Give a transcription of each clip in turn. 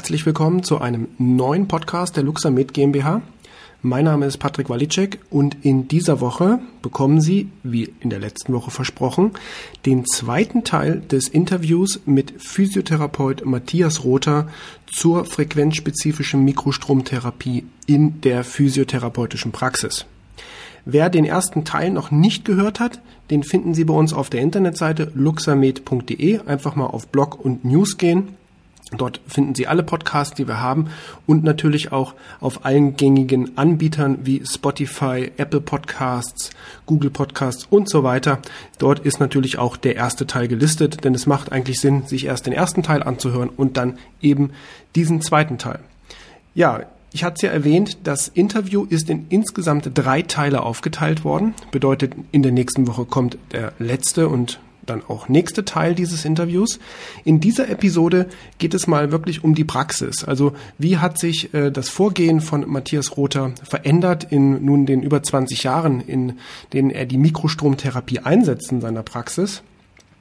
Herzlich willkommen zu einem neuen Podcast der Luxamed GmbH. Mein Name ist Patrick Walicek und in dieser Woche bekommen Sie, wie in der letzten Woche versprochen, den zweiten Teil des Interviews mit Physiotherapeut Matthias Rother zur frequenzspezifischen Mikrostromtherapie in der physiotherapeutischen Praxis. Wer den ersten Teil noch nicht gehört hat, den finden Sie bei uns auf der Internetseite luxamed.de. Einfach mal auf Blog und News gehen Dort finden Sie alle Podcasts, die wir haben und natürlich auch auf allen gängigen Anbietern wie Spotify, Apple Podcasts, Google Podcasts und so weiter. Dort ist natürlich auch der erste Teil gelistet, denn es macht eigentlich Sinn, sich erst den ersten Teil anzuhören und dann eben diesen zweiten Teil. Ja, ich hatte es ja erwähnt, das Interview ist in insgesamt drei Teile aufgeteilt worden. Bedeutet, in der nächsten Woche kommt der letzte und dann auch nächste Teil dieses Interviews. In dieser Episode geht es mal wirklich um die Praxis. Also wie hat sich äh, das Vorgehen von Matthias Rother verändert in nun den über 20 Jahren, in denen er die Mikrostromtherapie einsetzt in seiner Praxis?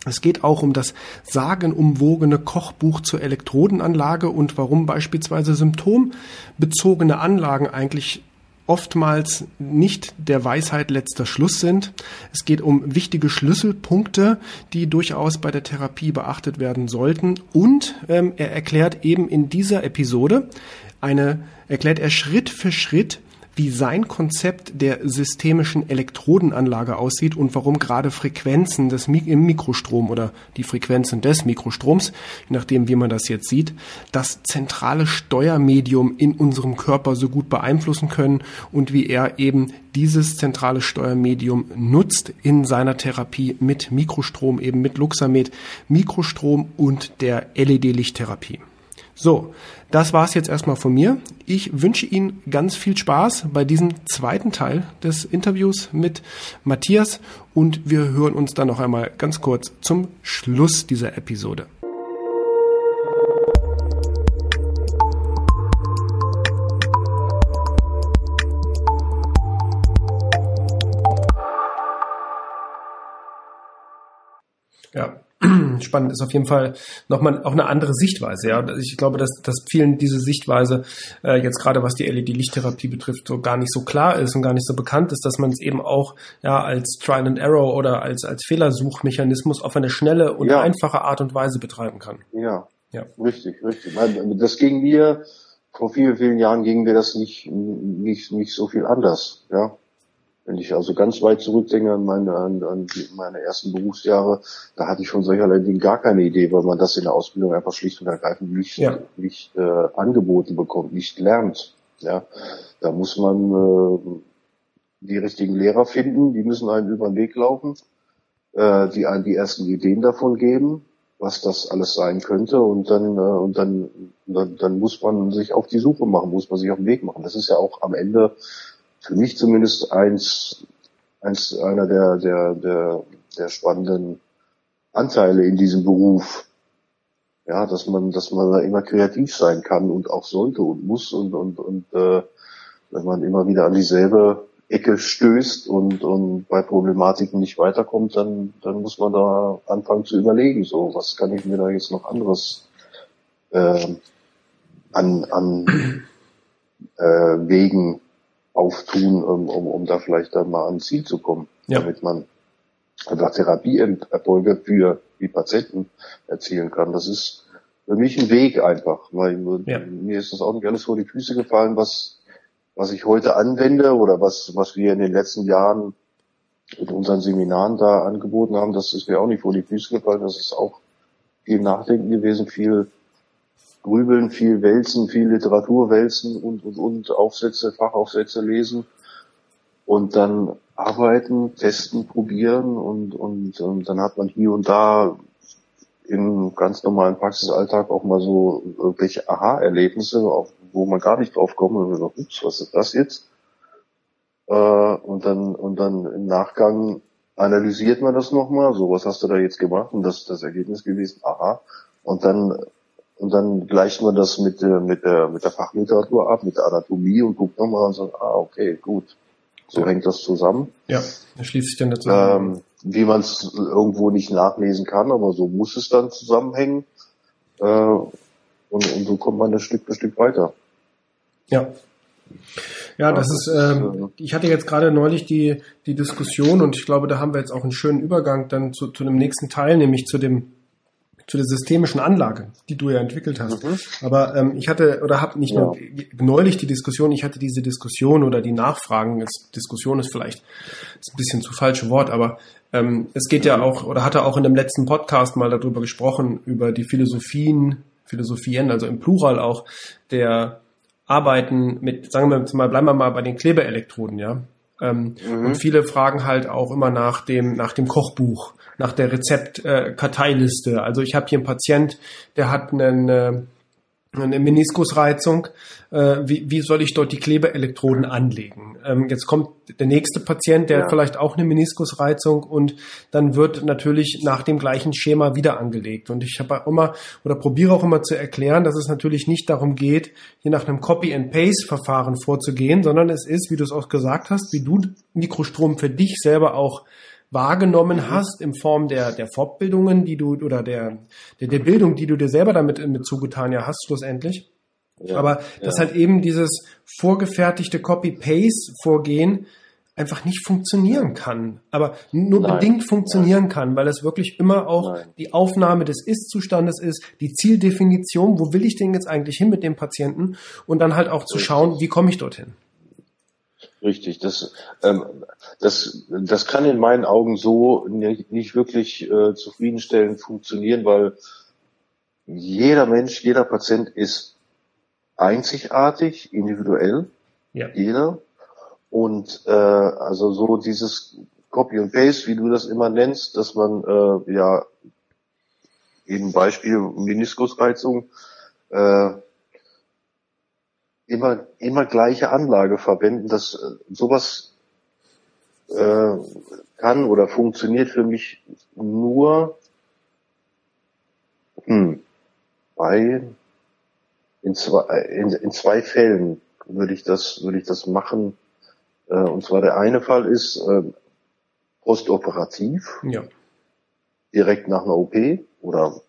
Es geht auch um das sagenumwogene Kochbuch zur Elektrodenanlage und warum beispielsweise symptombezogene Anlagen eigentlich oftmals nicht der Weisheit letzter Schluss sind. Es geht um wichtige Schlüsselpunkte, die durchaus bei der Therapie beachtet werden sollten. Und ähm, er erklärt eben in dieser Episode eine, erklärt er Schritt für Schritt, wie sein Konzept der systemischen Elektrodenanlage aussieht und warum gerade Frequenzen des im Mikrostrom oder die Frequenzen des Mikrostroms, je nachdem wie man das jetzt sieht, das zentrale Steuermedium in unserem Körper so gut beeinflussen können und wie er eben dieses zentrale Steuermedium nutzt in seiner Therapie mit Mikrostrom, eben mit Luxamed, Mikrostrom und der LED-Lichttherapie. So, das war's jetzt erstmal von mir. Ich wünsche Ihnen ganz viel Spaß bei diesem zweiten Teil des Interviews mit Matthias und wir hören uns dann noch einmal ganz kurz zum Schluss dieser Episode. Ja, spannend ist auf jeden Fall nochmal auch eine andere Sichtweise. Ja, ich glaube, dass, dass vielen diese Sichtweise äh, jetzt gerade was die LED-Lichttherapie betrifft so gar nicht so klar ist und gar nicht so bekannt ist, dass man es eben auch ja als Trial and Error oder als als Fehlersuchmechanismus auf eine schnelle und ja. einfache Art und Weise betreiben kann. Ja, ja, richtig, richtig. Das ging mir vor vielen vielen Jahren ging mir das nicht nicht nicht so viel anders. Ja, wenn ich also ganz weit zurückdenke an meine, an, an meine ersten Berufsjahre, da hatte ich von solcherlei Dingen gar keine Idee, weil man das in der Ausbildung einfach schlicht und ergreifend nicht, ja. nicht äh, angeboten bekommt, nicht lernt. Ja, da muss man äh, die richtigen Lehrer finden, die müssen einen über den Weg laufen, äh, die einen die ersten Ideen davon geben, was das alles sein könnte und dann äh, und dann, dann dann muss man sich auf die Suche machen, muss man sich auf den Weg machen. Das ist ja auch am Ende für mich zumindest eins, eins einer der, der, der, der spannenden Anteile in diesem Beruf. Ja, dass man, dass man da immer kreativ sein kann und auch sollte und muss und, und, und äh, wenn man immer wieder an dieselbe Ecke stößt und, und bei Problematiken nicht weiterkommt, dann, dann muss man da anfangen zu überlegen, so, was kann ich mir da jetzt noch anderes äh, an, an äh, Wegen auftun, um, um, um da vielleicht dann mal ans Ziel zu kommen, ja. damit man einfach Therapieerfolge für die Patienten erzielen kann. Das ist für mich ein Weg einfach, weil ja. mir ist das auch nicht alles vor die Füße gefallen, was was ich heute anwende oder was was wir in den letzten Jahren in unseren Seminaren da angeboten haben, das ist mir auch nicht vor die Füße gefallen. Das ist auch viel Nachdenken gewesen, viel grübeln, viel wälzen, viel Literatur wälzen und, und, und Aufsätze, Fachaufsätze lesen und dann arbeiten, testen, probieren und, und, und dann hat man hier und da im ganz normalen Praxisalltag auch mal so irgendwelche Aha-Erlebnisse, wo man gar nicht drauf kommt und so, ups, was ist das jetzt? Äh, und dann, und dann im Nachgang analysiert man das nochmal, so was hast du da jetzt gemacht und das ist das Ergebnis gewesen, aha. Und dann und dann gleicht man das mit, äh, mit, der, mit der Fachliteratur ab, mit der Anatomie und guckt nochmal und sagt, ah, okay, gut. So hängt das zusammen. Ja, da schließt sich dann dazu. Ähm, wie man es irgendwo nicht nachlesen kann, aber so muss es dann zusammenhängen. Äh, Und, und so kommt man das Stück für Stück weiter. Ja. Ja, das ist, ähm, ich hatte jetzt gerade neulich die, die Diskussion und ich glaube, da haben wir jetzt auch einen schönen Übergang dann zu, zu dem nächsten Teil, nämlich zu dem zu der systemischen Anlage, die du ja entwickelt hast. Mhm. Aber ähm, ich hatte oder habe nicht ja. nur neulich die Diskussion, ich hatte diese Diskussion oder die Nachfragen. Jetzt, Diskussion ist vielleicht ist ein bisschen zu falsche Wort, aber ähm, es geht ja auch oder hatte auch in dem letzten Podcast mal darüber gesprochen über die Philosophien, Philosophien, also im Plural auch der Arbeiten mit, sagen wir mal, bleiben wir mal bei den Klebeelektroden, ja. Ähm, mhm. Und viele fragen halt auch immer nach dem nach dem Kochbuch nach der Rezeptkarteiliste. Äh, also ich habe hier einen Patient, der hat einen, äh, eine Meniskusreizung. Äh, wie, wie soll ich dort die Klebeelektroden anlegen? Ähm, jetzt kommt der nächste Patient, der ja. hat vielleicht auch eine Meniskusreizung und dann wird natürlich nach dem gleichen Schema wieder angelegt. Und ich habe auch immer oder probiere auch immer zu erklären, dass es natürlich nicht darum geht, hier nach einem Copy-and-Paste-Verfahren vorzugehen, sondern es ist, wie du es auch gesagt hast, wie du Mikrostrom für dich selber auch wahrgenommen mhm. hast in Form der, der Fortbildungen, die du oder der, der, der Bildung, die du dir selber damit mit zugetan ja hast, schlussendlich. Ja, Aber dass ja. halt eben dieses vorgefertigte Copy-Paste-Vorgehen einfach nicht funktionieren kann. Aber nur Nein. bedingt funktionieren Nein. kann, weil es wirklich immer auch Nein. die Aufnahme des Ist-Zustandes ist, die Zieldefinition, wo will ich denn jetzt eigentlich hin mit dem Patienten und dann halt auch zu schauen, wie komme ich dorthin. Richtig, das, ähm, das, das kann in meinen Augen so nicht, nicht wirklich äh, zufriedenstellend funktionieren, weil jeder Mensch, jeder Patient ist einzigartig, individuell, ja. jeder. Und äh, also so dieses Copy and Paste, wie du das immer nennst, dass man äh, ja eben Beispiel Meniskusreizung äh, immer, immer gleiche Anlage verwenden. Das, sowas äh, kann oder funktioniert für mich nur hm, bei in zwei, in, in zwei Fällen würde ich das würde ich das machen. Äh, und zwar der eine Fall ist äh, postoperativ, ja. direkt nach einer OP oder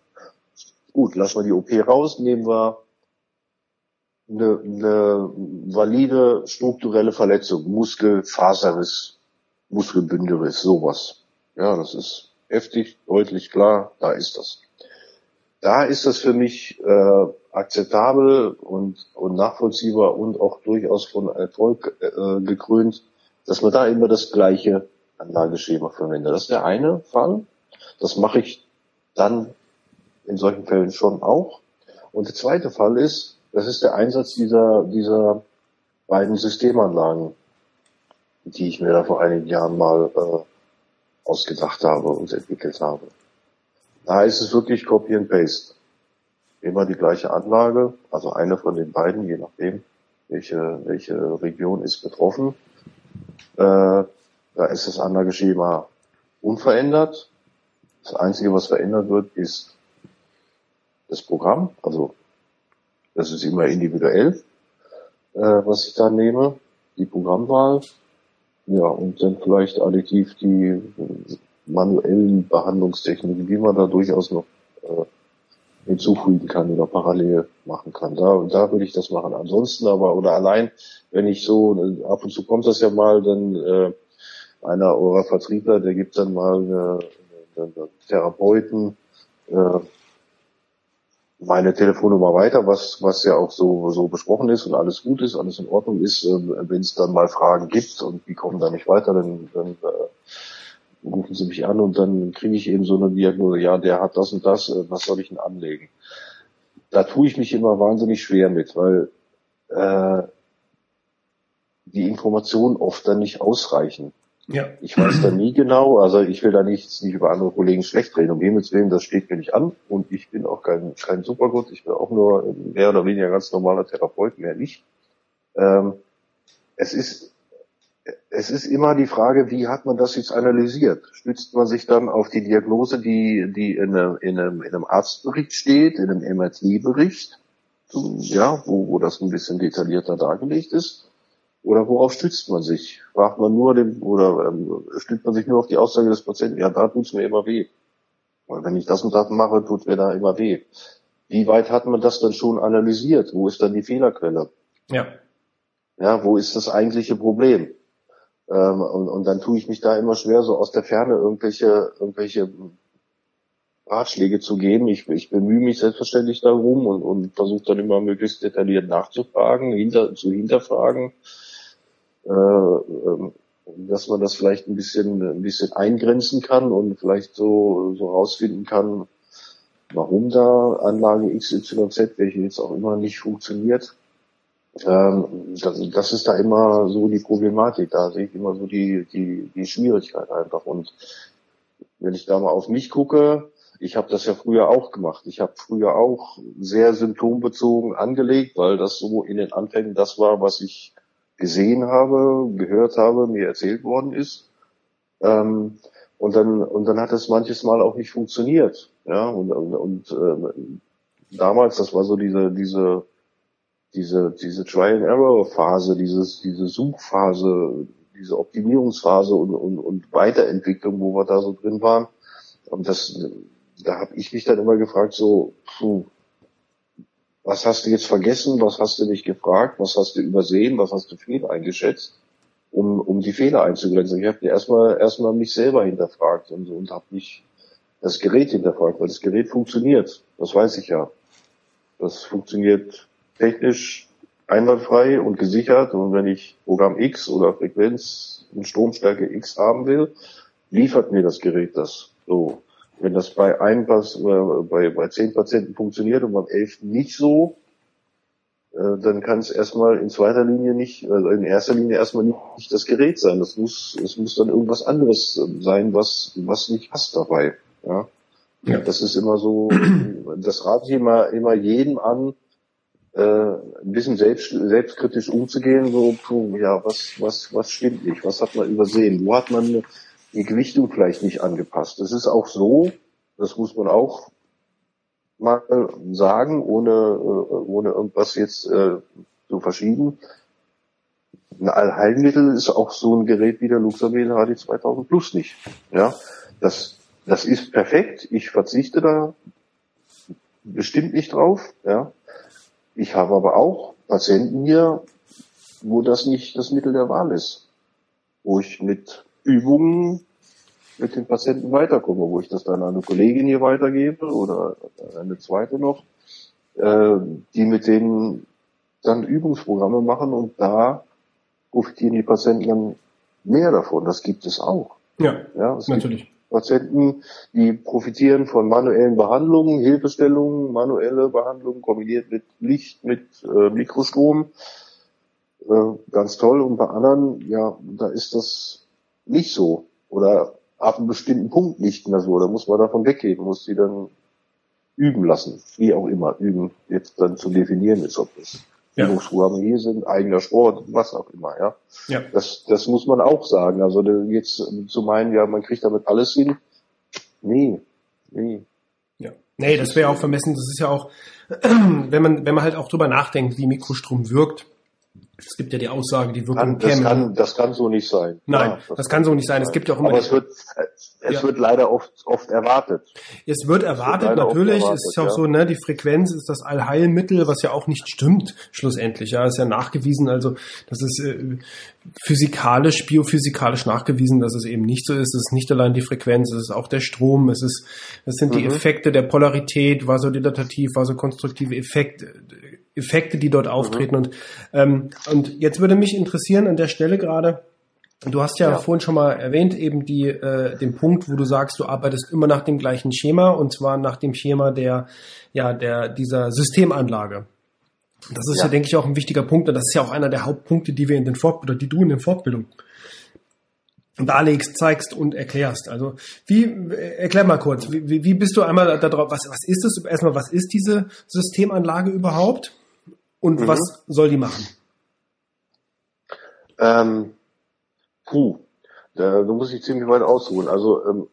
gut, lassen wir die OP raus, nehmen wir eine, eine valide strukturelle Verletzung, Muskelfaserriss, Muskelbündelriss, sowas. Ja, das ist heftig, deutlich klar, da ist das. Da ist das für mich äh, akzeptabel und, und nachvollziehbar und auch durchaus von Erfolg äh, gekrönt, dass man da immer das gleiche Anlageschema verwendet. Das ist der eine Fall. Das mache ich dann in solchen Fällen schon auch. Und der zweite Fall ist, das ist der Einsatz dieser, dieser beiden Systemanlagen, die ich mir da vor einigen Jahren mal äh, ausgedacht habe und entwickelt habe. Da ist es wirklich Copy and Paste. Immer die gleiche Anlage, also eine von den beiden, je nachdem, welche, welche Region ist betroffen. Äh, da ist das Anlageschema unverändert. Das Einzige, was verändert wird, ist das Programm, also das ist immer individuell, äh, was ich da nehme, die Programmwahl. Ja, und dann vielleicht additiv die manuellen Behandlungstechniken, die man da durchaus noch äh, hinzufügen kann oder parallel machen kann. Da, da würde ich das machen. Ansonsten aber, oder allein, wenn ich so, ab und zu kommt das ja mal, dann äh, einer eurer Vertriebler, der gibt dann mal eine Therapeuten, äh, meine Telefonnummer weiter, was, was ja auch so, so besprochen ist und alles gut ist, alles in Ordnung ist. Äh, Wenn es dann mal Fragen gibt und die kommen da nicht weiter, dann, dann äh, rufen sie mich an und dann kriege ich eben so eine Diagnose, ja, der hat das und das, äh, was soll ich denn anlegen? Da tue ich mich immer wahnsinnig schwer mit, weil äh, die Informationen oft dann nicht ausreichen. Ja. Ich weiß da nie genau, also ich will da nichts nicht über andere Kollegen schlecht reden, um Himmels Willen, das steht mir nicht an und ich bin auch kein, kein Supergott, ich bin auch nur mehr oder weniger ganz normaler Therapeut, mehr nicht. Ähm, es ist es ist immer die Frage, wie hat man das jetzt analysiert? Stützt man sich dann auf die Diagnose, die, die in einem, in einem, in einem Arztbericht steht, in einem MRT-Bericht, ja, wo, wo das ein bisschen detaillierter dargelegt ist? Oder worauf stützt man sich? Fragt man nur dem, oder ähm, stützt man sich nur auf die Aussage des Patienten, ja, da tut's mir immer weh. Weil wenn ich das und das mache, tut mir da immer weh. wie weit hat man das dann schon analysiert? Wo ist dann die Fehlerquelle? Ja. Ja, wo ist das eigentliche Problem? Ähm, und, und dann tue ich mich da immer schwer, so aus der Ferne irgendwelche, irgendwelche Ratschläge zu geben. Ich, ich bemühe mich selbstverständlich darum und, und versuche dann immer möglichst detailliert nachzufragen, hinter, zu hinterfragen, dass man das vielleicht ein bisschen, ein bisschen eingrenzen kann und vielleicht so, so rausfinden kann, warum da Anlage XYZ, welche jetzt auch immer nicht funktioniert. Ähm, das, das ist da immer so die Problematik. Da sehe ich immer so die, die, die Schwierigkeit einfach. Und wenn ich da mal auf mich gucke, ich habe das ja früher auch gemacht. Ich habe früher auch sehr symptombezogen angelegt, weil das so in den Anfängen das war, was ich gesehen habe, gehört habe, mir erzählt worden ist. Ähm, und dann und dann hat es manches Mal auch nicht funktioniert. Ja und und, und äh, damals, das war so diese diese diese diese Try and Error Phase, dieses diese Suchphase, diese Optimierungsphase und, und, und Weiterentwicklung, wo wir da so drin waren. Und das da habe ich mich dann immer gefragt, so, puh, was hast du jetzt vergessen, was hast du nicht gefragt, was hast du übersehen, was hast du fehl eingeschätzt, um, um die Fehler einzugrenzen. Ich habe erstmal erstmal mich selber hinterfragt und, und habe nicht das Gerät hinterfragt, weil das Gerät funktioniert, das weiß ich ja. Das funktioniert technisch einwandfrei und gesichert und wenn ich Programm X oder Frequenz und Stromstärke X haben will, liefert mir das Gerät das. So. Wenn das bei einem Pass, äh, bei, bei zehn Patienten funktioniert und beim elften nicht so, äh, dann kann es erstmal in zweiter Linie nicht, also in erster Linie erstmal nicht, nicht das Gerät sein. Das muss, es muss dann irgendwas anderes sein, was, was nicht passt dabei. Ja. ja. Das ist immer so, das rate ich immer, immer jedem an, äh, ein bisschen selbst, selbstkritisch umzugehen, so, puh, ja, was, was, was stimmt nicht? Was hat man übersehen? Wo hat man die Gewichtung vielleicht nicht angepasst. Es ist auch so, das muss man auch mal sagen, ohne, äh, ohne irgendwas jetzt äh, zu verschieben. Ein Allheilmittel ist auch so ein Gerät wie der Luxamed HD 2000 Plus nicht. Ja, das, das ist perfekt. Ich verzichte da bestimmt nicht drauf. Ja, ich habe aber auch Patienten hier, wo das nicht das Mittel der Wahl ist, wo ich mit Übungen mit den Patienten weiterkomme, wo ich das dann an eine Kollegin hier weitergebe oder eine zweite noch, äh, die mit denen dann Übungsprogramme machen und da profitieren die Patienten dann mehr davon. Das gibt es auch. Ja, ja natürlich. Patienten, die profitieren von manuellen Behandlungen, Hilfestellungen, manuelle Behandlungen kombiniert mit Licht, mit äh, Mikrostrom. Äh, ganz toll. Und bei anderen, ja, da ist das nicht so. Oder ab einem bestimmten Punkt nicht mehr so. Da muss man davon weggehen, muss sie dann üben lassen. Wie auch immer, üben jetzt dann zu definieren ist, ob das ja. Übungsprogramme hier sind, eigener Sport, was auch immer, ja. ja. Das, das muss man auch sagen. Also jetzt zu meinen, ja, man kriegt damit alles hin. Nee, nee. Ja. Nee, das wäre auch vermessen. Das ist ja auch, wenn man, wenn man halt auch drüber nachdenkt, wie Mikrostrom wirkt, es gibt ja die Aussage, die Wirkung kann, das Kann, das kann so nicht sein. Nein, ja, das, das, kann so nicht sein. Es gibt ja auch immer. Aber es wird, es ja. wird leider oft, oft erwartet. Es wird erwartet, es wird natürlich. Erwartet, es ist auch ja. so, ne, die Frequenz ist das Allheilmittel, was ja auch nicht stimmt, schlussendlich. Ja, ist ja nachgewiesen. Also, das ist äh, physikalisch, biophysikalisch nachgewiesen, dass es eben nicht so ist. Es ist nicht allein die Frequenz, es ist auch der Strom, es ist, es sind mhm. die Effekte der Polarität, vasodilatativ, vasokonstruktive Effekte, Effekte, die dort auftreten. Mhm. Und, ähm, und jetzt würde mich interessieren an der Stelle gerade, du hast ja, ja, vorhin schon mal erwähnt, eben die, äh, den Punkt, wo du sagst, du arbeitest immer nach dem gleichen Schema und zwar nach dem Schema der, ja, der, dieser Systemanlage. Das ist ja. ja, denke ich, auch ein wichtiger Punkt und das ist ja auch einer der Hauptpunkte, die wir in den Fort oder die du in den Fortbildungen darlegst, zeigst und erklärst. Also wie erklär mal kurz, wie, wie bist du einmal darauf, was, was ist es erstmal, was ist diese Systemanlage überhaupt? Und mhm. was soll die machen? Ähm, puh, da, da muss ich ziemlich weit ausholen. Also ähm,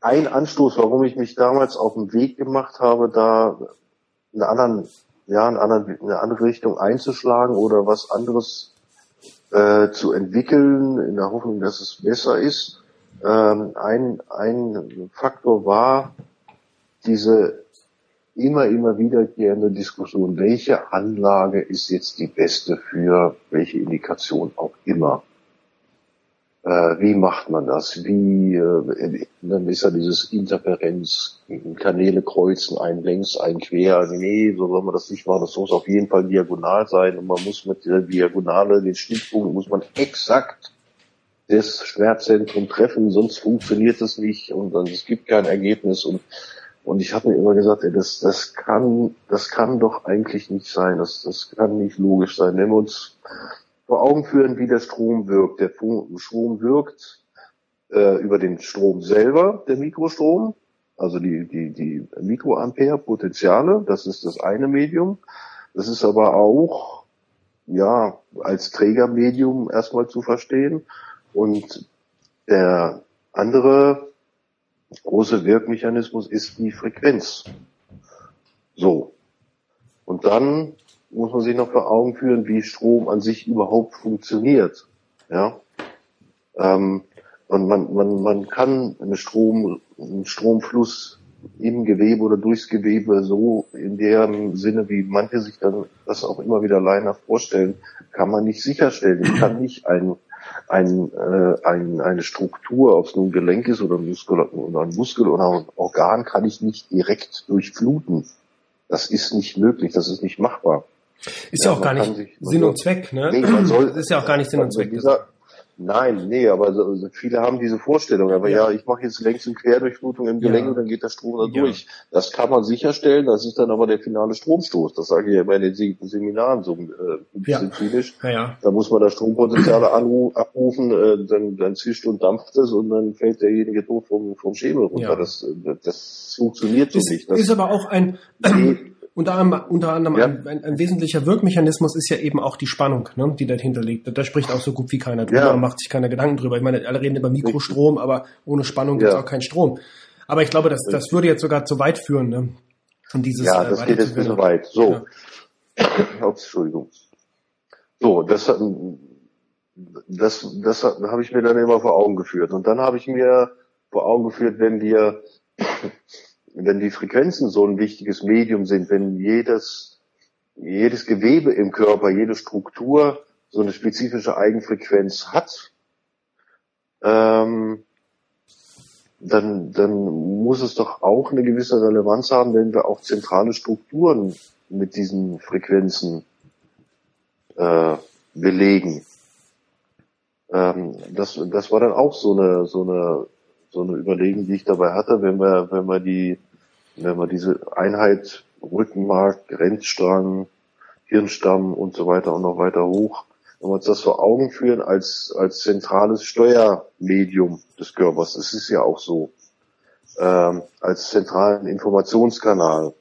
ein Anstoß, warum ich mich damals auf den Weg gemacht habe, da einen anderen, ja, einen anderen, eine andere Richtung einzuschlagen oder was anderes äh, zu entwickeln, in der Hoffnung, dass es besser ist. Ähm, ein, ein Faktor war diese immer, immer wiederkehrende Diskussion, welche Anlage ist jetzt die beste für welche Indikation auch immer. Äh, wie macht man das? Wie, äh, dann ist ja dieses Interferenz, Kanäle kreuzen, ein längs, ein quer. Nee, so soll man das nicht machen. Das muss auf jeden Fall diagonal sein und man muss mit der Diagonale, den Schnittpunkt, muss man exakt das Schwertzentrum treffen, sonst funktioniert es nicht und dann, es gibt kein Ergebnis und und ich habe mir immer gesagt, ey, das, das kann, das kann doch eigentlich nicht sein. Das, das kann nicht logisch sein. Wenn wir uns vor Augen führen, wie der Strom wirkt. Der Strom wirkt äh, über den Strom selber, der Mikrostrom, also die, die, die Mikroampere Potenziale, das ist das eine Medium. Das ist aber auch, ja, als Trägermedium erstmal zu verstehen. Und der andere große Wirkmechanismus ist die Frequenz. So. Und dann muss man sich noch vor Augen führen, wie Strom an sich überhaupt funktioniert. Ja. Ähm, und man, man, man kann einen Strom, einen Stromfluss im Gewebe oder durchs Gewebe so in dem Sinne, wie manche sich dann das auch immer wieder alleine vorstellen, kann man nicht sicherstellen. Ich kann nicht ein ein, äh, ein, eine Struktur, ob es nun Gelenk ist oder, Muskel, oder ein Muskel oder ein Organ, kann ich nicht direkt durchfluten. Das ist nicht möglich, das ist nicht machbar. Ist ja, ja auch gar nicht Sinn und Zweck, ne? Nee, soll, das ist ja auch gar nicht Sinn und Zweck. Dieser, Nein, nee, aber so, viele haben diese Vorstellung. Aber ja, ja ich mache jetzt längs und Querdurchflutung im Gelenk ja. und dann geht der Strom da durch. Das kann man sicherstellen, das ist dann aber der finale Stromstoß. Das sage ich ja immer in den Seminaren so äh, medizinisch. Ja. Ja, Da muss man da Strompotenziale abrufen, äh, dann, dann zischt und dampft es und dann fällt derjenige tot vom, vom Schemel runter. Das, äh, das funktioniert so ist, nicht. Das ist aber auch ein, unter anderem, unter anderem ja. ein, ein, ein, wesentlicher Wirkmechanismus ist ja eben auch die Spannung, ne, die dahinter liegt. Da spricht auch so gut wie keiner drüber, ja. macht sich keiner Gedanken drüber. Ich meine, alle reden über Mikrostrom, aber ohne Spannung ja. gibt es auch keinen Strom. Aber ich glaube, das, das würde jetzt sogar zu weit führen. Ne? Und dieses, ja, äh, das äh, geht jetzt ein bisschen weit. So. Ja. Entschuldigung. So, das, das, das habe ich mir dann immer vor Augen geführt. Und dann habe ich mir vor Augen geführt, wenn wir wenn die Frequenzen so ein wichtiges Medium sind, wenn jedes, jedes Gewebe im Körper, jede Struktur so eine spezifische Eigenfrequenz hat, ähm, dann, dann muss es doch auch eine gewisse Relevanz haben, wenn wir auch zentrale Strukturen mit diesen Frequenzen äh, belegen. Ähm, das, das war dann auch so eine, so eine, so eine Überlegung, die ich dabei hatte, wenn wir, wenn wir die wenn man diese Einheit Rückenmark, Grenzstrang, Hirnstamm und so weiter und noch weiter hoch, wenn wir uns das vor Augen führen als, als zentrales Steuermedium des Körpers, das ist ja auch so, ähm, als zentralen Informationskanal,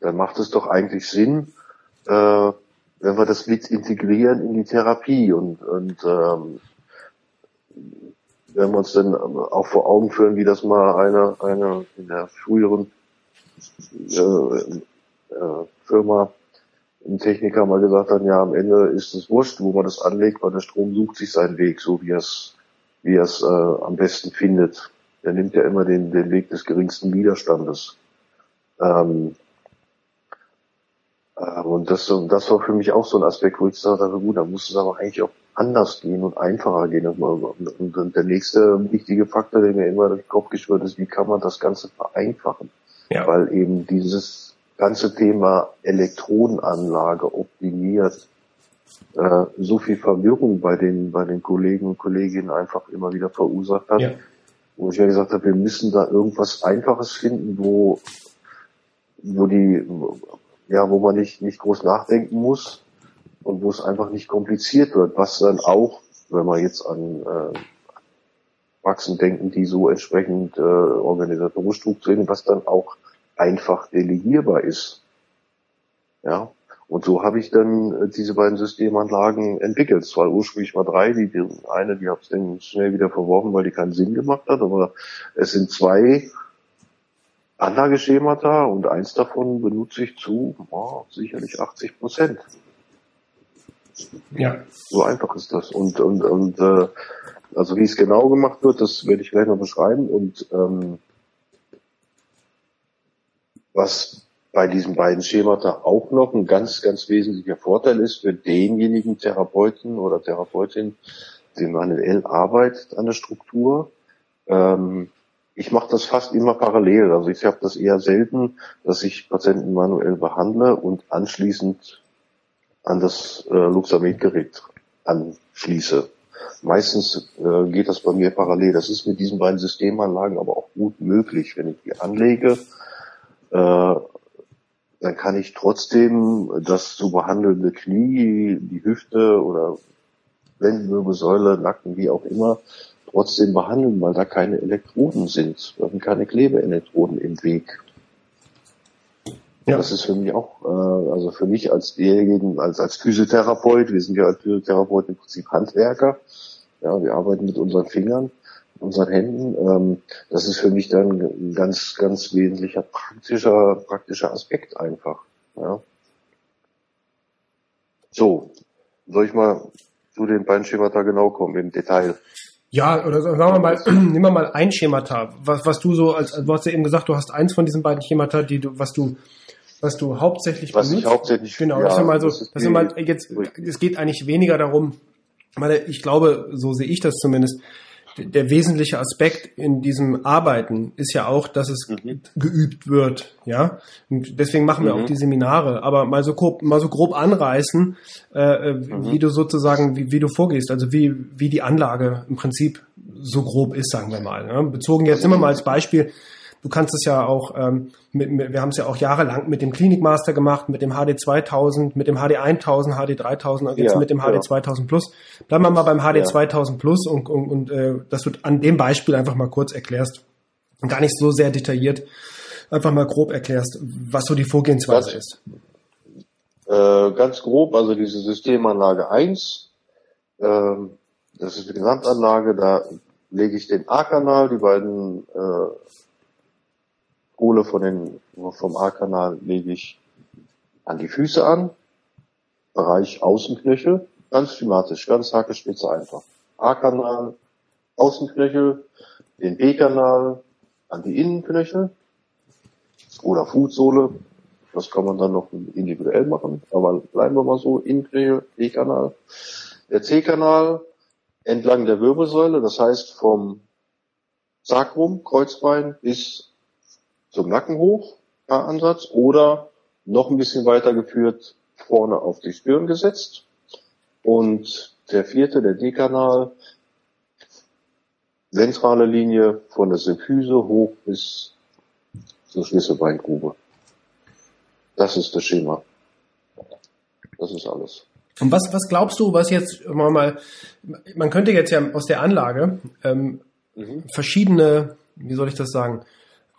dann macht es doch eigentlich Sinn, äh, wenn wir das mit integrieren in die Therapie und, und ähm, wenn wir uns dann auch vor Augen führen, wie das mal einer eine in der früheren äh, äh, Firma ein Techniker mal gesagt hat, ja, am Ende ist es wurscht, wo man das anlegt, weil der Strom sucht sich seinen Weg, so wie er es, wie er es äh, am besten findet. Der nimmt ja immer den, den Weg des geringsten Widerstandes. Ähm, äh, und das, das war für mich auch so ein Aspekt, wo ich sagte, gut, da muss es aber eigentlich auch anders gehen und einfacher gehen. Und der nächste wichtige Faktor, der mir immer durch den Kopf geschwört ist, wie kann man das Ganze vereinfachen? Ja. Weil eben dieses ganze Thema Elektronenanlage optimiert äh, so viel Verwirrung bei den, bei den Kollegen und Kolleginnen einfach immer wieder verursacht hat. Ja. Wo ich ja gesagt habe, wir müssen da irgendwas Einfaches finden, wo, wo die, ja, wo man nicht, nicht groß nachdenken muss, und wo es einfach nicht kompliziert wird, was dann auch, wenn wir jetzt an äh, Praxen denken, die so entsprechend äh, organisatorisch strukturieren, was dann auch einfach delegierbar ist. Ja, und so habe ich dann äh, diese beiden Systemanlagen entwickelt. Es war ursprünglich mal drei, die, die eine, die habe ich dann schnell wieder verworfen, weil die keinen Sinn gemacht hat, aber es sind zwei Anlageschemata und eins davon benutze ich zu oh, sicherlich 80 Prozent. Ja. So einfach ist das. Und, und, und äh, also wie es genau gemacht wird, das werde ich gleich noch beschreiben. Und ähm, Was bei diesen beiden Schemata auch noch ein ganz, ganz wesentlicher Vorteil ist für denjenigen Therapeuten oder Therapeutin, die manuell arbeitet an der Struktur. Ähm, ich mache das fast immer parallel. Also ich habe das eher selten, dass ich Patienten manuell behandle und anschließend an das äh, Luxamed-Gerät anschließe. Meistens äh, geht das bei mir parallel. Das ist mit diesen beiden Systemanlagen aber auch gut möglich. Wenn ich die anlege, äh, dann kann ich trotzdem das zu behandelnde Knie, die Hüfte oder Lendenwirbelsäule, Nacken, wie auch immer, trotzdem behandeln, weil da keine Elektroden sind. Da sind keine Klebeelektroden im Weg. Ja. Das ist für mich auch, äh, also für mich als derjenigen, als, als Physiotherapeut, wir sind ja als Physiotherapeut im Prinzip Handwerker, ja, wir arbeiten mit unseren Fingern, unseren Händen. Ähm, das ist für mich dann ein ganz, ganz wesentlicher praktischer, praktischer Aspekt einfach. Ja. So, soll ich mal zu den beiden Schemata genau kommen im Detail? Ja, oder sagen wir mal, nehmen wir mal ein Schemata, was, was du so, als, du hast ja eben gesagt, du hast eins von diesen beiden Schemata, die du, was du was du hauptsächlich was benutzt. ich hauptsächlich genau ja, das ist mal so das ist, das ist mal jetzt es geht eigentlich weniger darum weil ich glaube so sehe ich das zumindest der wesentliche Aspekt in diesem Arbeiten ist ja auch, dass es mhm. geübt wird, ja. Und deswegen machen wir mhm. auch die Seminare. Aber mal so grob, mal so grob anreißen, äh, äh, mhm. wie du sozusagen, wie, wie du vorgehst, also wie wie die Anlage im Prinzip so grob ist, sagen wir mal. Ne? Bezogen jetzt immer mal als Beispiel Du kannst es ja auch, ähm, mit, mit, wir haben es ja auch jahrelang mit dem Klinikmaster gemacht, mit dem HD 2000, mit dem HD 1000, HD 3000 und jetzt ja, mit dem HD ja. 2000 Plus. Bleiben wir mal beim HD ja. 2000 Plus und, und, und äh, dass du an dem Beispiel einfach mal kurz erklärst und gar nicht so sehr detailliert, einfach mal grob erklärst, was so die Vorgehensweise ganz, ist. Äh, ganz grob, also diese Systemanlage 1, äh, das ist die Gesamtanlage, da lege ich den A-Kanal, die beiden äh, Kohle von den, vom A-Kanal lege ich an die Füße an. Bereich Außenknöchel. Ganz schematisch, ganz hake spitze einfach. A-Kanal, Außenknöchel, den B-Kanal an die Innenknöchel oder Fußsohle. Das kann man dann noch individuell machen, aber bleiben wir mal so, Innenknöchel, B-Kanal. Der C-Kanal entlang der Wirbelsäule, das heißt vom Sacrum, Kreuzbein bis zum Nacken hoch, Ansatz, oder noch ein bisschen weiter geführt, vorne auf die Stirn gesetzt. Und der vierte, der D-Kanal, ventrale Linie von der Symphyse hoch bis zur Schlüsselbeingrube. Das ist das Schema. Das ist alles. Und was, was glaubst du, was jetzt mal, man könnte jetzt ja aus der Anlage ähm, mhm. verschiedene, wie soll ich das sagen,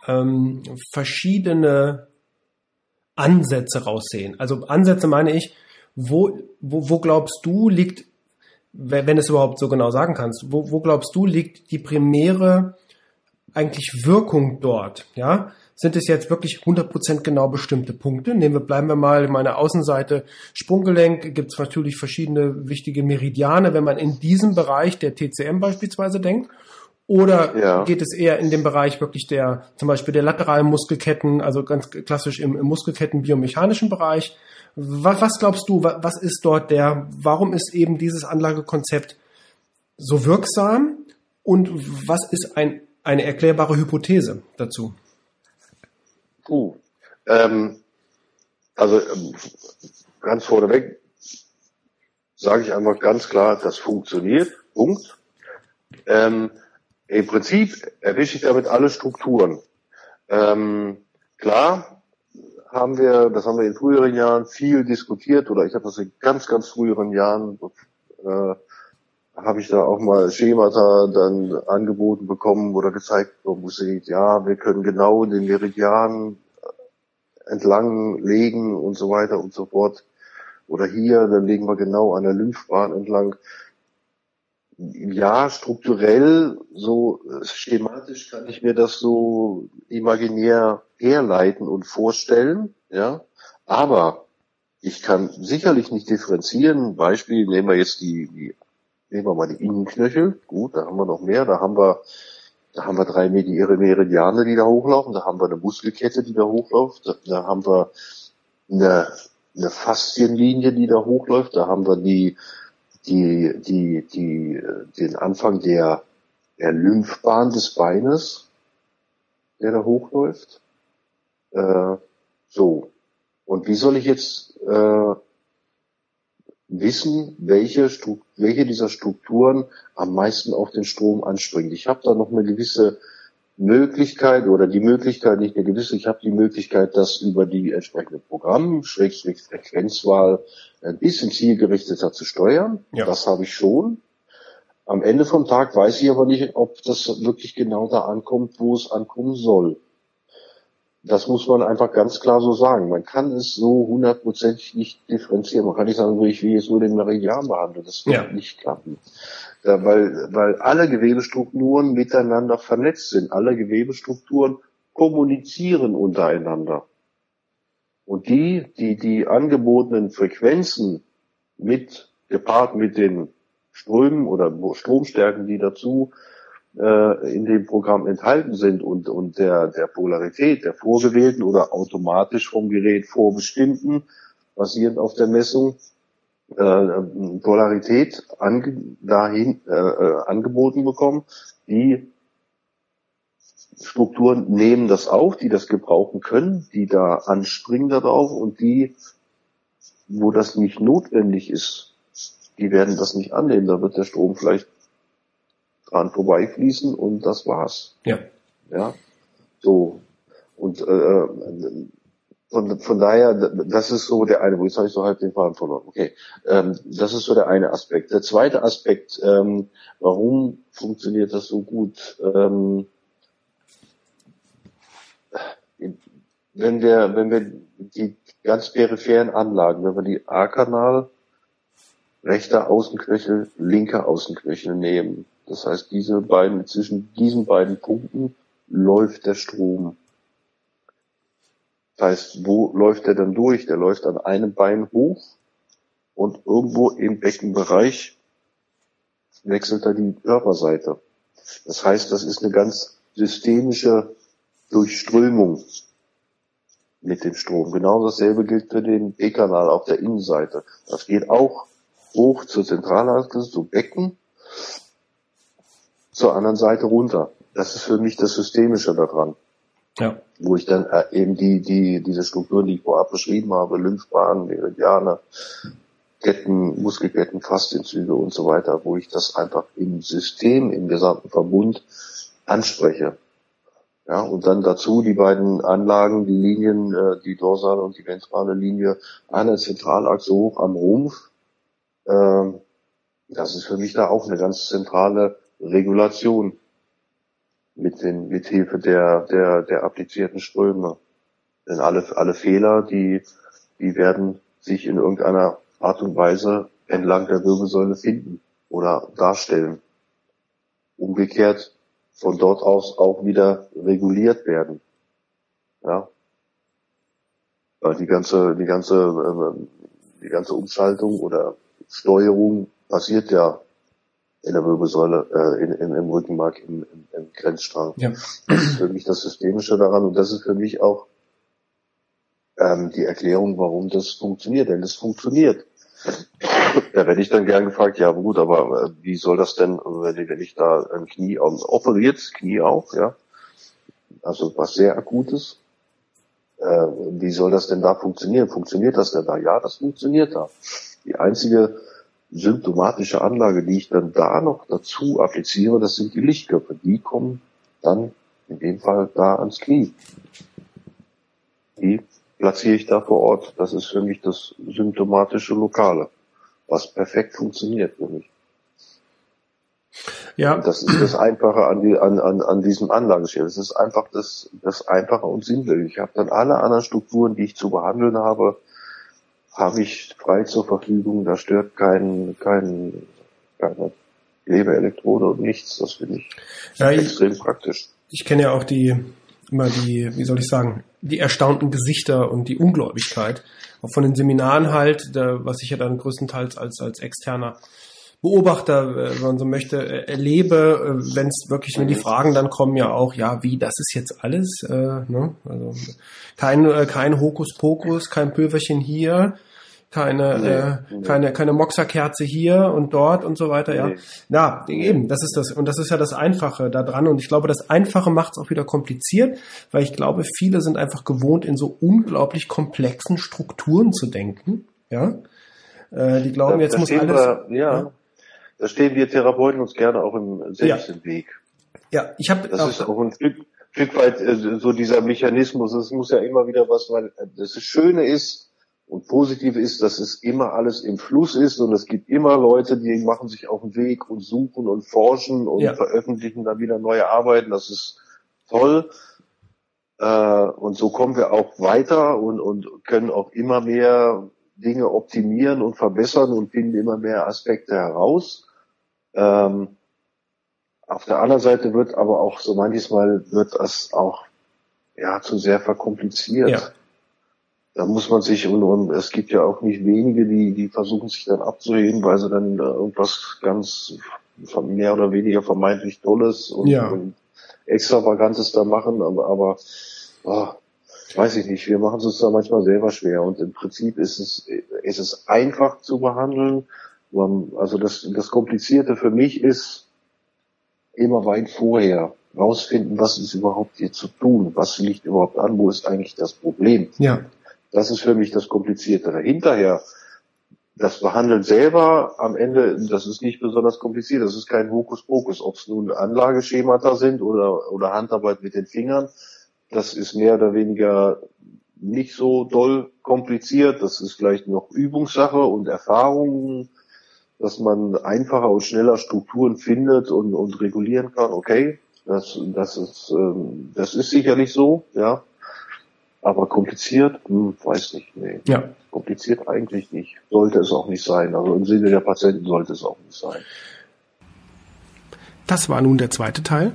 ähm, verschiedene Ansätze raussehen. Also Ansätze meine ich, wo, wo, wo glaubst du liegt, wenn es überhaupt so genau sagen kannst, wo, wo glaubst du liegt die primäre eigentlich Wirkung dort? Ja, sind es jetzt wirklich 100% genau bestimmte Punkte? Nehmen wir, bleiben wir mal in meiner Außenseite Sprunggelenk, gibt es natürlich verschiedene wichtige Meridiane, wenn man in diesem Bereich der TCM beispielsweise denkt. Oder ja. geht es eher in den Bereich wirklich der, zum Beispiel der lateralen Muskelketten, also ganz klassisch im, im Muskelketten-biomechanischen Bereich? Was, was glaubst du, was ist dort der, warum ist eben dieses Anlagekonzept so wirksam und was ist ein, eine erklärbare Hypothese dazu? Uh, ähm, also ähm, ganz vorneweg sage ich einfach ganz klar, das funktioniert. Punkt. Ähm, im Prinzip erwische ich damit alle Strukturen. Ähm, klar haben wir, das haben wir in früheren Jahren viel diskutiert oder ich habe das in ganz, ganz früheren Jahren, äh, habe ich da auch mal Schemata dann angeboten bekommen oder gezeigt, wo sieht, ja, wir können genau den Meridian entlang legen und so weiter und so fort. Oder hier, dann legen wir genau an der Lymphbahn entlang ja, strukturell, so äh, schematisch kann ich mir das so imaginär herleiten und vorstellen, ja. Aber ich kann sicherlich nicht differenzieren. Beispiel, nehmen wir jetzt die, die nehmen wir mal die Innenknöchel. Gut, da haben wir noch mehr. Da haben wir Da haben wir drei Meridiane, die da hochlaufen. Da haben wir eine Muskelkette, die da hochläuft. Da, da haben wir eine, eine Faszienlinie, die da hochläuft. Da haben wir die, die, die, die, den Anfang der, der Lymphbahn des Beines, der da hochläuft. Äh, so. Und wie soll ich jetzt äh, wissen, welche, welche dieser Strukturen am meisten auf den Strom anspringt? Ich habe da noch eine gewisse Möglichkeit oder die Möglichkeit, nicht eine gewisse, ich habe die Möglichkeit, das über die entsprechende Programm, Schrägstrich Frequenzwahl, ein bisschen zielgerichteter zu steuern. Ja. Das habe ich schon. Am Ende vom Tag weiß ich aber nicht, ob das wirklich genau da ankommt, wo es ankommen soll. Das muss man einfach ganz klar so sagen. Man kann es so hundertprozentig nicht differenzieren. Man kann nicht sagen, ich will jetzt nur den Meridian behandeln. Das wird ja. nicht klappen. Da, weil, weil alle Gewebestrukturen miteinander vernetzt sind. Alle Gewebestrukturen kommunizieren untereinander. Und die, die die angebotenen Frequenzen mit, gepaart mit den Strömen oder Stromstärken, die dazu äh, in dem Programm enthalten sind und, und der, der Polarität der vorgewählten oder automatisch vom Gerät vorbestimmten, basierend auf der Messung, äh, Polarität ange, dahin äh, äh, angeboten bekommen. Die Strukturen nehmen das auf, die das gebrauchen können, die da anspringen darauf und die, wo das nicht notwendig ist, die werden das nicht annehmen. Da wird der Strom vielleicht dran vorbeifließen und das war's. Ja. Ja. So. Und äh, von, von daher, das ist so der eine, wo jetzt habe ich so halb den Faden verloren. Okay, ähm, das ist so der eine Aspekt. Der zweite Aspekt, ähm, warum funktioniert das so gut? Ähm, wenn wir, wenn wir die ganz peripheren Anlagen, wenn wir die A-Kanal, rechter Außenknöchel, linker Außenknöchel nehmen, das heißt, diese beiden, zwischen diesen beiden Punkten läuft der Strom. Das heißt, wo läuft er dann durch? Der läuft an einem Bein hoch und irgendwo im Beckenbereich wechselt er die Körperseite. Das heißt, das ist eine ganz systemische Durchströmung mit dem Strom. Genau dasselbe gilt für den B-Kanal auf der Innenseite. Das geht auch hoch zur Zentralachse, zu Becken zur anderen Seite runter. Das ist für mich das Systemische daran. Ja. Wo ich dann äh, eben die, die, diese Strukturen, die ich vorab beschrieben habe, Lymphbahnen, Meridiane, Ketten, Muskelketten, Faszienzüge und so weiter, wo ich das einfach im System, im gesamten Verbund anspreche. Ja, und dann dazu die beiden Anlagen, die Linien, äh, die dorsale und die ventrale Linie der Zentralachse hoch am Rumpf. Ähm, das ist für mich da auch eine ganz zentrale Regulation mit den, mit Hilfe der, der, der applizierten Ströme. Denn alle, alle Fehler, die, die werden sich in irgendeiner Art und Weise entlang der Wirbelsäule finden oder darstellen. Umgekehrt von dort aus auch wieder reguliert werden. Ja. Die ganze, die ganze, äh, die ganze Umschaltung oder Steuerung passiert ja in der Wirbelsäule, äh, in, in, im Rückenmark, im, im, im Grenzstrang. Ja. Das ist für mich das Systemische daran und das ist für mich auch ähm, die Erklärung, warum das funktioniert. Denn das funktioniert. Da werde ich dann gern gefragt, ja gut, aber äh, wie soll das denn, wenn, wenn ich da ein Knie operiert, Knie auch, ja, also was sehr akutes, äh, wie soll das denn da funktionieren? Funktioniert das denn da? Ja, das funktioniert da. Die einzige symptomatische Anlage, die ich dann da noch dazu appliziere, das sind die Lichtköpfe. Die kommen dann in dem Fall da ans Knie. Die platziere ich da vor Ort. Das ist für mich das symptomatische Lokale, was perfekt funktioniert für mich. Ja. Und das ist das Einfache an, die, an, an, an diesem Anlageschild. Es ist einfach das, das Einfache und Sinnliche. Ich habe dann alle anderen Strukturen, die ich zu behandeln habe, habe ich frei zur Verfügung. Da stört kein, kein, keine Lebeelektrode und nichts. Das finde ich ja, extrem ich, praktisch. Ich kenne ja auch die, immer die, wie soll ich sagen, die erstaunten Gesichter und die Ungläubigkeit. Auch von den Seminaren halt, da, was ich ja dann größtenteils als, als externer Beobachter, äh, wenn man so möchte, äh, erlebe, äh, wenn es wirklich, wenn die Fragen dann kommen ja auch, ja, wie, das ist jetzt alles, äh, ne? Also kein, kein Hokuspokus, kein Pülverchen hier, keine, nee, äh, nee. keine, keine Moxerkerze hier und dort und so weiter, ja. Nee. Ja, eben, das ist das, und das ist ja das Einfache da dran. Und ich glaube, das Einfache macht es auch wieder kompliziert, weil ich glaube, viele sind einfach gewohnt, in so unglaublich komplexen Strukturen zu denken, ja. Äh, die glauben, jetzt muss alles. Wir, ja, ja, da stehen wir Therapeuten uns gerne auch im selbst ja. im Weg. Ja, ich habe. Das auch, ist auch ein Stück, Stück weit äh, so dieser Mechanismus. Es muss ja immer wieder was, weil das Schöne ist und positiv ist, dass es immer alles im Fluss ist und es gibt immer Leute, die machen sich auf den Weg und suchen und forschen und ja. veröffentlichen dann wieder neue Arbeiten. Das ist toll. Äh, und so kommen wir auch weiter und, und können auch immer mehr Dinge optimieren und verbessern und finden immer mehr Aspekte heraus. Ähm, auf der anderen Seite wird aber auch so manches Mal wird das auch ja zu sehr verkompliziert. Ja. Da muss man sich und, und es gibt ja auch nicht wenige, die die versuchen sich dann abzuheben, weil sie dann irgendwas ganz mehr oder weniger vermeintlich Tolles und, ja. und Extravagantes da machen, aber, aber oh, weiß ich nicht, wir machen es uns da manchmal selber schwer und im Prinzip ist es, ist es einfach zu behandeln. Also das, das Komplizierte für mich ist immer weit vorher rausfinden, was ist überhaupt hier zu tun, was liegt überhaupt an, wo ist eigentlich das Problem. Ja. Das ist für mich das Komplizierte. Hinterher, das Behandeln selber am Ende, das ist nicht besonders kompliziert, das ist kein Hokuspokus, ob es nun Anlageschemata sind oder, oder Handarbeit mit den Fingern, das ist mehr oder weniger nicht so doll kompliziert. Das ist vielleicht noch Übungssache und Erfahrungen, dass man einfacher und schneller Strukturen findet und, und regulieren kann. Okay, das, das ist, ähm, das ist sicherlich so, ja. Aber kompliziert, hm, weiß nicht, nee. Ja. Kompliziert eigentlich nicht. Sollte es auch nicht sein. Also im Sinne der Patienten sollte es auch nicht sein. Das war nun der zweite Teil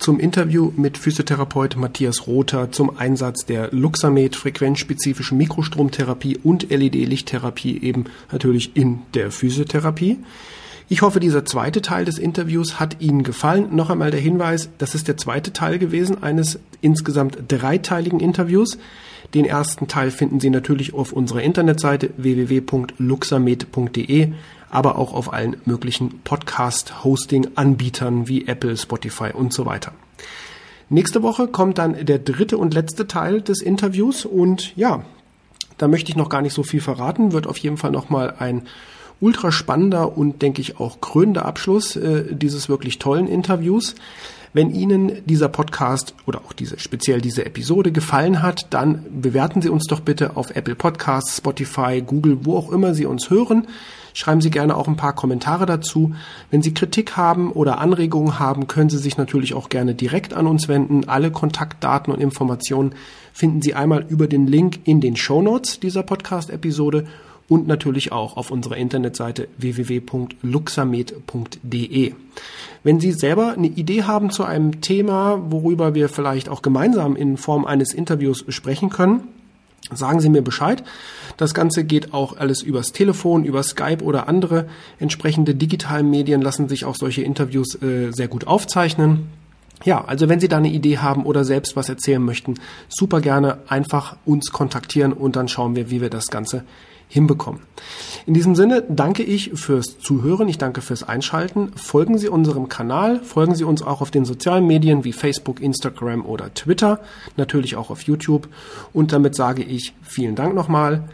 zum Interview mit Physiotherapeut Matthias Rother zum Einsatz der Luxamed frequenzspezifischen Mikrostromtherapie und LED-Lichttherapie eben natürlich in der Physiotherapie. Ich hoffe, dieser zweite Teil des Interviews hat Ihnen gefallen. Noch einmal der Hinweis, das ist der zweite Teil gewesen eines insgesamt dreiteiligen Interviews. Den ersten Teil finden Sie natürlich auf unserer Internetseite www.luxamed.de aber auch auf allen möglichen Podcast-Hosting-Anbietern wie Apple, Spotify und so weiter. Nächste Woche kommt dann der dritte und letzte Teil des Interviews und ja, da möchte ich noch gar nicht so viel verraten, wird auf jeden Fall nochmal ein ultra spannender und denke ich auch krönender Abschluss äh, dieses wirklich tollen Interviews. Wenn Ihnen dieser Podcast oder auch diese, speziell diese Episode gefallen hat, dann bewerten Sie uns doch bitte auf Apple Podcasts, Spotify, Google, wo auch immer Sie uns hören. Schreiben Sie gerne auch ein paar Kommentare dazu. Wenn Sie Kritik haben oder Anregungen haben, können Sie sich natürlich auch gerne direkt an uns wenden. Alle Kontaktdaten und Informationen finden Sie einmal über den Link in den Show Notes dieser Podcast-Episode und natürlich auch auf unserer Internetseite www.luxamed.de. Wenn Sie selber eine Idee haben zu einem Thema, worüber wir vielleicht auch gemeinsam in Form eines Interviews sprechen können, sagen Sie mir Bescheid. Das Ganze geht auch alles übers Telefon, über Skype oder andere entsprechende digitalen Medien lassen sich auch solche Interviews äh, sehr gut aufzeichnen. Ja, also wenn Sie da eine Idee haben oder selbst was erzählen möchten, super gerne einfach uns kontaktieren und dann schauen wir, wie wir das Ganze hinbekommen. In diesem Sinne danke ich fürs Zuhören, ich danke fürs Einschalten. Folgen Sie unserem Kanal, folgen Sie uns auch auf den sozialen Medien wie Facebook, Instagram oder Twitter, natürlich auch auf YouTube. Und damit sage ich vielen Dank nochmal.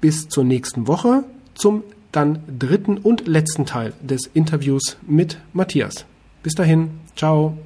Bis zur nächsten Woche zum dann dritten und letzten Teil des Interviews mit Matthias. Bis dahin, ciao.